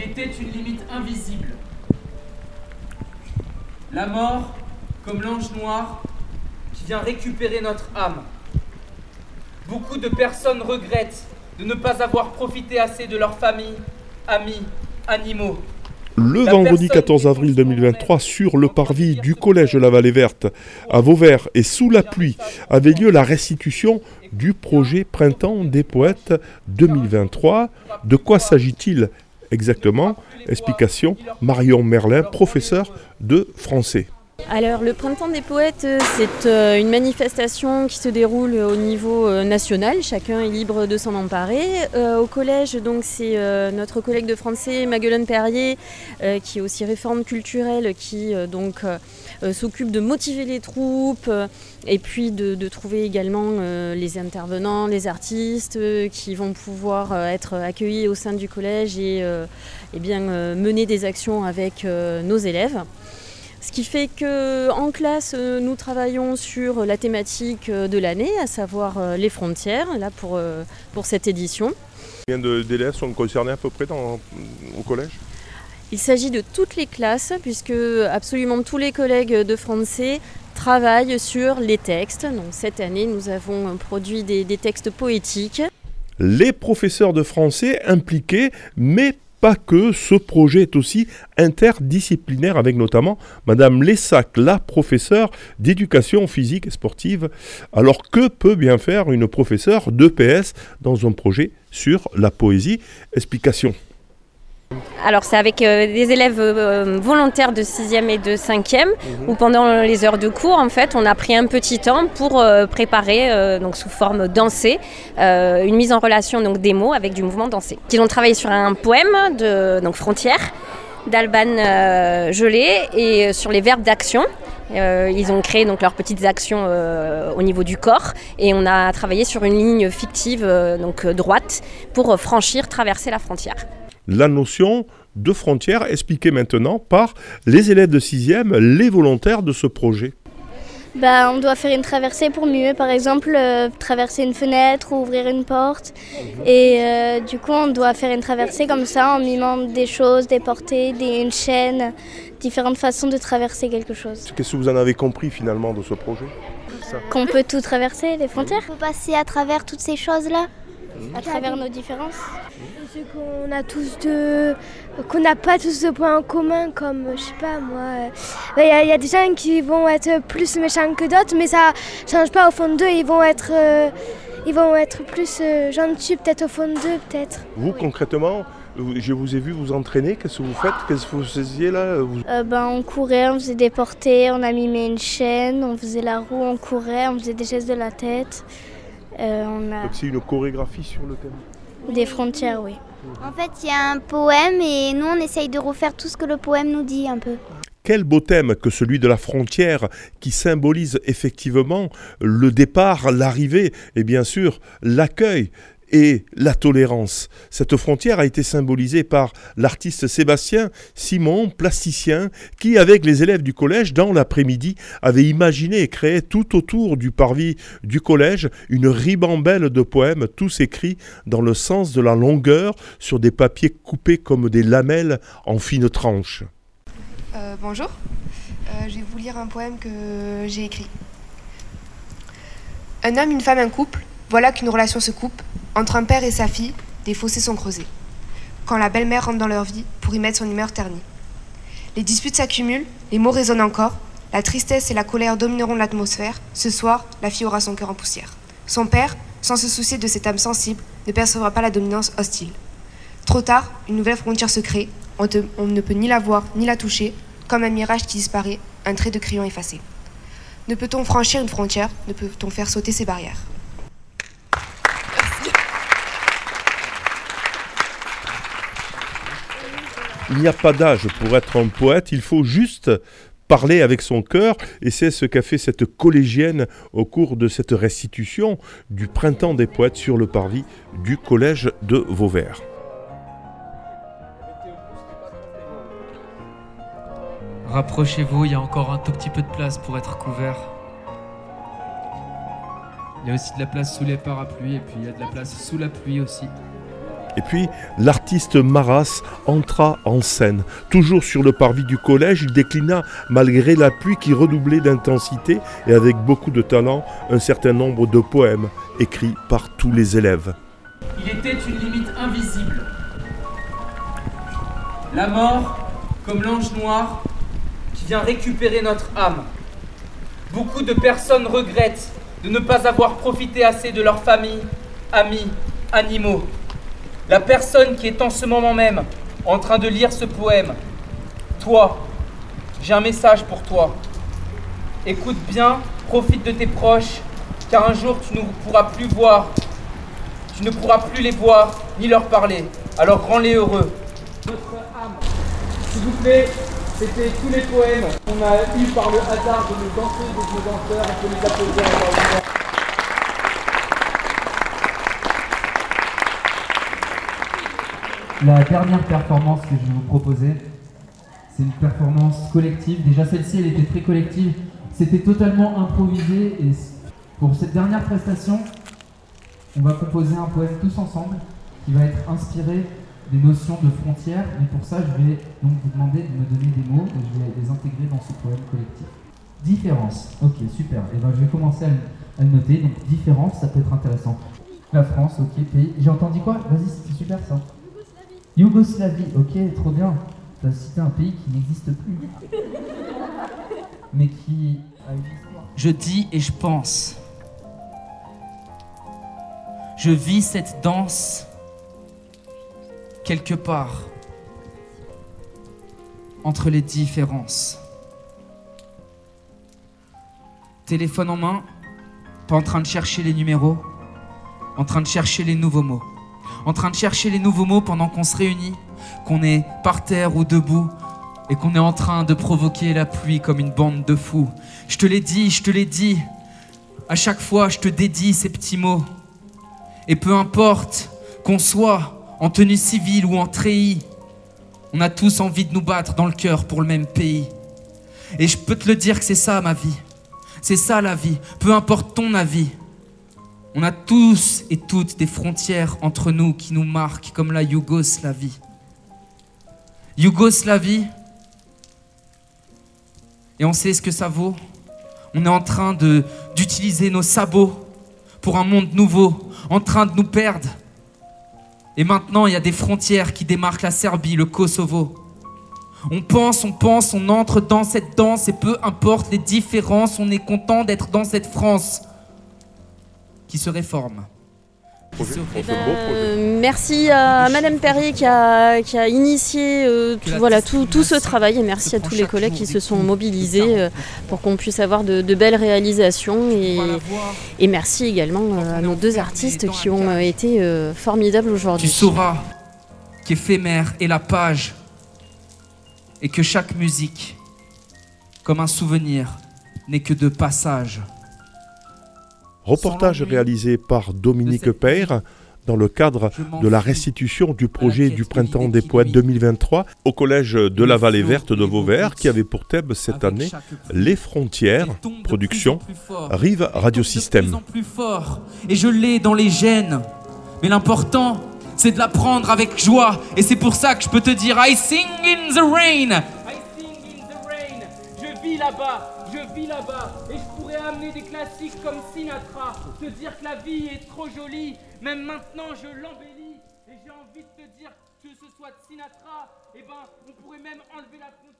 il était une limite invisible. La mort, comme l'ange noir, qui vient récupérer notre âme. Beaucoup de personnes regrettent de ne pas avoir profité assez de leur famille, amis, animaux. Le vendredi 14 avril 2023, sur le parvis du collège de la Vallée Verte, à Vauvert et sous la pluie, avait lieu la restitution du projet Printemps des poètes 2023. De quoi s'agit-il exactement Explication Marion Merlin, professeur de français. Alors le Printemps des Poètes, euh, c'est euh, une manifestation qui se déroule au niveau euh, national, chacun est libre de s'en emparer. au collège, donc c'est notre collègue de français, Maguelone Perrier, qui est aussi réforme culturelle, qui donc s'occupe de motiver les troupes et puis de, trouver également les intervenants, les artistes qui vont pouvoir être accueillis au sein du collège et, et bien mener des actions avec nos élèves. Ce qui fait qu'en classe, euh, nous travaillons sur la thématique euh, de l'année, à savoir euh, les frontières, là pour, pour cette édition. Combien d'élèves sont concernés à peu près dans, au collège? Il s'agit de toutes les classes, puisque absolument tous les collègues de français travaillent sur les textes. Donc cette année, nous avons produit des, des textes poétiques. Les professeurs de français impliqués, mais pas que, ce projet est aussi interdisciplinaire avec notamment Madame Lessac, la professeure d'éducation physique et sportive. Alors que peut bien faire une professeure d'EPS dans un projet sur la poésie? Explication. Alors c'est avec euh, des élèves euh, volontaires de 6e et de 5e mhm. où pendant les heures de cours en fait on a pris un petit temps pour euh, préparer donc sous forme dansée une mise en relation donc des mots avec du mouvement dansé. Ils ont travaillé sur un poème de donc Frontières d'Alban Gelé et sur les verbes d'action. ils ont créé donc leurs petites actions au niveau du corps et on a travaillé sur une ligne fictive donc droite pour franchir, traverser la frontière la notion de frontière expliquée maintenant par les élèves de 6e, les volontaires de ce projet. Bah, on doit faire une traversée pour mieux, par exemple, euh, traverser une fenêtre ou ouvrir une porte. Et euh, du coup, on doit faire une traversée comme ça en mimant des choses, des portées, des, une chaîne, différentes façons de traverser quelque chose. Qu'est-ce que vous en avez compris finalement de ce projet? Qu'on peut tout traverser, les frontières? On peut passer à travers toutes ces choses-là à travers nos différences. C'est qu'on a tous de, qu'on n'a pas tous de points en commun, comme je sais pas moi. Il euh, y, a des gens qui vont être plus méchants que d'autres, mais ça change pas au fond d'eux. Ils vont être, euh, ils vont être plus euh, gentils, peut-être au fond d'eux, peut-être. Vous concrètement, je vous ai vu vous entraîner. Qu'est-ce que vous faites Qu'est-ce que vous faisiez là ben, On courait, on faisait des portées, on a mimé une chaîne, on faisait la roue, on courait, on faisait des gestes de la tête. Euh, Donc c'est une chorégraphie sur le thème Des frontières, oui. En fait, il y a un poème et nous, on essaye de refaire tout ce que le poème nous dit un peu. Quel beau thème que celui de la frontière qui symbolise effectivement le départ, l'arrivée et bien sûr l'accueil et la tolérance. Cette frontière a été symbolisée par l'artiste Sébastien Simon, plasticien, qui, avec les élèves du collège, dans l'après-midi, avait imaginé et créé tout autour du parvis du collège une ribambelle de poèmes, tous écrits dans le sens de la longueur, sur des papiers coupés comme des lamelles en fines tranches. Euh, bonjour, euh, je vais vous lire un poème que j'ai écrit. Un homme, une femme, un couple, voilà qu'une relation se coupe. Entre un père et sa fille, des fossés sont creusés. Quand la belle-mère rentre dans leur vie pour y mettre son humeur ternie. Les disputes s'accumulent, les mots résonnent encore, la tristesse et la colère domineront l'atmosphère. Ce soir, la fille aura son cœur en poussière. Son père, sans se soucier de cette âme sensible, ne percevra pas la dominance hostile. Trop tard, une nouvelle frontière se crée. On, ne peut ni la voir ni la toucher, comme un mirage qui disparaît, un trait de crayon effacé. Ne peut-on franchir une frontière? Ne peut-on faire sauter ses barrières? Il n'y a pas d'âge pour être un poète, il faut juste parler avec son cœur, et c'est ce qu'a fait cette collégienne au cours de cette restitution du Printemps des poètes sur le parvis du collège de Vauvert. Rapprochez-vous, il y a encore un tout petit peu de place pour être couvert. Il y a aussi de la place sous les parapluies et puis il y a de la place sous la pluie aussi. Et puis, l'artiste Maras entra en scène. Toujours sur le parvis du collège, il déclina, malgré la pluie qui redoublait d'intensité et avec beaucoup de talent, un certain nombre de poèmes écrits par tous les élèves. Il était une limite invisible. La mort, comme l'ange noir, qui vient récupérer notre âme. Beaucoup de personnes regrettent de ne pas avoir profité assez de leur famille, amis, animaux. La personne qui est en ce moment même en train de lire ce poème, toi, j'ai un message pour toi. Écoute bien, profite de tes proches, car un jour tu ne pourras plus voir, tu ne pourras plus les voir ni leur parler. Alors rends-les heureux. Notre âme, s'il vous plaît, c'était tous les poèmes qu'on a eus par le hasard de nos danseuses et de nos danseurs. On peut les applaudir encore une fois. La dernière performance que je vais vous proposer, c'est une performance collective. Déjà, celle-ci, elle était très collective. C'était totalement improvisé. Et pour cette dernière prestation, on va composer un poème tous ensemble qui va être inspiré des notions de frontières. Mais pour ça, je vais donc vous demander de me donner des mots et je vais les intégrer dans ce poème collectif. Différence. Ok, super. Et ben, je vais commencer à le noter. Donc, différence, ça peut être intéressant. La France, ok, pays. J'ai entendu quoi? Vas-y, c'était super ça. Yougoslavie, ok, trop bien. Tu as cité un pays qui n'existe plus. Mais qui a une histoire. Je dis et je pense. Je vis cette danse quelque part entre les différences. Téléphone en main, pas en train de chercher les numéros, en train de chercher les nouveaux mots. En train de chercher les nouveaux mots pendant qu'on se réunit, qu'on est par terre ou debout, et qu'on est en train de provoquer la pluie comme une bande de fous. Je te l'ai dit, je te l'ai dit. À chaque fois, je te dédie ces petits mots. Et peu importe qu'on soit en tenue civile ou en treillis, on a tous envie de nous battre dans le cœur pour le même pays. Et je peux te le dire que c'est ça ma vie. C'est ça la vie. Peu importe ton avis. On a tous et toutes des frontières entre nous qui nous marquent comme la Yougoslavie. Yougoslavie, et on sait ce que ça vaut. On est en train d'utiliser nos sabots pour un monde nouveau, en train de nous perdre. Et maintenant, il y a des frontières qui démarquent la Serbie, le Kosovo. On pense, on pense, on entre dans cette danse et peu importe les différences, on est content d'être dans cette France qui se réforme. Euh, merci à Madame Perrier qui a, qui a initié euh, tout, voilà, tout, tout ce travail et merci à tous les collègues qui se sont mobilisés euh, pour qu'on puisse avoir de, de belles réalisations et, et merci également à nos deux artistes qui ont été euh, formidables Tu aujourd'hui. sauras qu'éphémère est la page et que chaque musique, comme un souvenir, n'est que de passage. Reportage réalisé par Dominique Peyre dans le cadre de la restitution du projet du Printemps des Poètes 2023 au Collège de la Vallée Verte de Vauvert qui avait pour thème cette année Les frontières, production, Rive Radiosystème. et je l'ai dans les gènes. Mais l'important, c'est de l'apprendre avec joie et c'est pour ça que je peux te dire I sing in the rain. Je vis là-bas, je vis là-bas, et je pourrais amener des classiques comme Sinatra, te dire que la vie est trop jolie, même maintenant je l'embellis, et j'ai envie de te dire que ce soit Sinatra, et ben on pourrait même enlever la frontière.